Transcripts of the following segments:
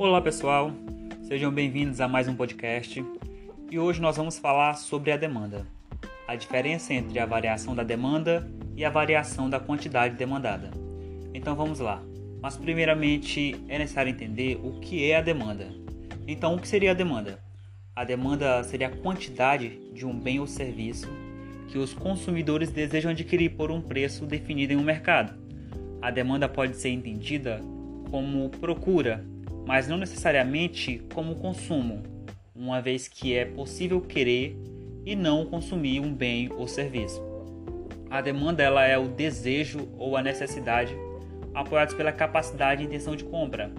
Olá pessoal, sejam bem-vindos a mais um podcast e hoje nós vamos falar sobre a demanda, a diferença entre a variação da demanda e a variação da quantidade demandada. Então vamos lá, mas primeiramente é necessário entender o que é a demanda. Então, o que seria a demanda? A demanda seria a quantidade de um bem ou serviço que os consumidores desejam adquirir por um preço definido em um mercado. A demanda pode ser entendida como procura, mas não necessariamente como consumo, uma vez que é possível querer e não consumir um bem ou serviço. A demanda ela é o desejo ou a necessidade apoiados pela capacidade e intenção de compra,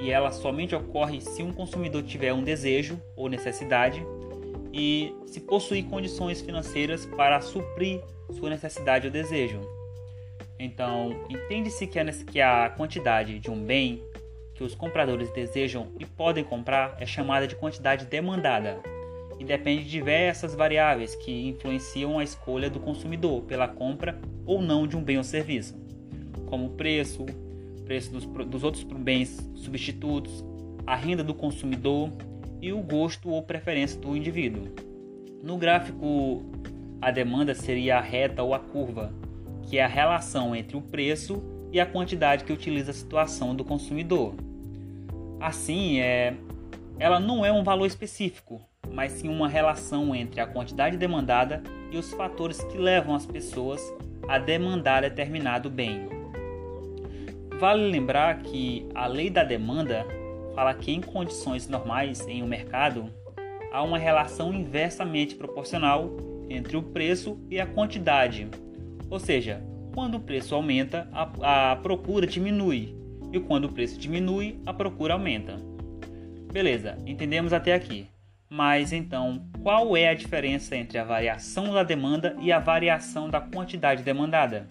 e ela somente ocorre se um consumidor tiver um desejo ou necessidade e se possuir condições financeiras para suprir sua necessidade ou desejo. Então, entende-se que a quantidade de um bem que os compradores desejam e podem comprar é chamada de quantidade demandada e depende de diversas variáveis que influenciam a escolha do consumidor pela compra ou não de um bem ou serviço, como o preço, preço dos, dos outros bens substitutos, a renda do consumidor e o gosto ou preferência do indivíduo. No gráfico, a demanda seria a reta ou a curva, que é a relação entre o preço e a quantidade que utiliza a situação do consumidor. Assim, é, ela não é um valor específico, mas sim uma relação entre a quantidade demandada e os fatores que levam as pessoas a demandar determinado bem. Vale lembrar que a lei da demanda fala que em condições normais em um mercado há uma relação inversamente proporcional entre o preço e a quantidade. Ou seja, quando o preço aumenta, a, a procura diminui, e quando o preço diminui, a procura aumenta. Beleza, entendemos até aqui. Mas então, qual é a diferença entre a variação da demanda e a variação da quantidade demandada?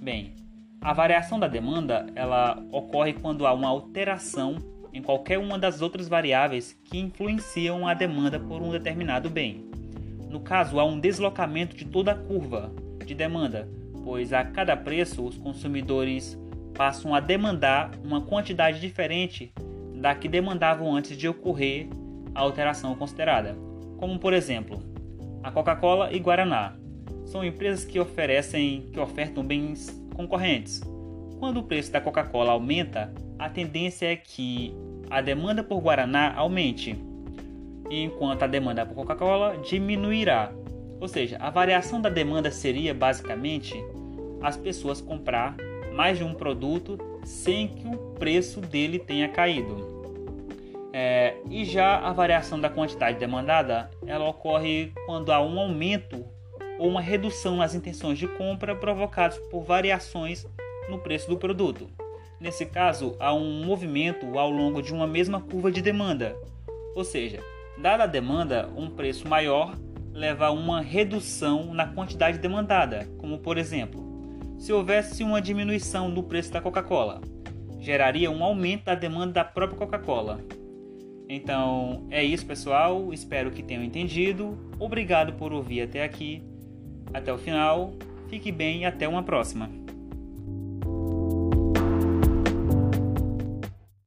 Bem, a variação da demanda ela ocorre quando há uma alteração em qualquer uma das outras variáveis que influenciam a demanda por um determinado bem. No caso, há um deslocamento de toda a curva de demanda, pois a cada preço os consumidores passam a demandar uma quantidade diferente da que demandavam antes de ocorrer a alteração considerada. Como por exemplo, a Coca-Cola e Guaraná são empresas que oferecem que ofertam bens concorrentes. Quando o preço da Coca-Cola aumenta, a tendência é que a demanda por Guaraná aumente, enquanto a demanda por Coca-Cola diminuirá. Ou seja, a variação da demanda seria basicamente as pessoas comprar mais de um produto sem que o preço dele tenha caído. É, e já a variação da quantidade demandada, ela ocorre quando há um aumento ou uma redução nas intenções de compra provocados por variações no preço do produto. Nesse caso, há um movimento ao longo de uma mesma curva de demanda, ou seja, dada a demanda, um preço maior leva a uma redução na quantidade demandada, como por exemplo, se houvesse uma diminuição no preço da Coca-Cola, geraria um aumento da demanda da própria Coca-Cola. Então é isso, pessoal. Espero que tenham entendido. Obrigado por ouvir até aqui. Até o final. Fique bem e até uma próxima.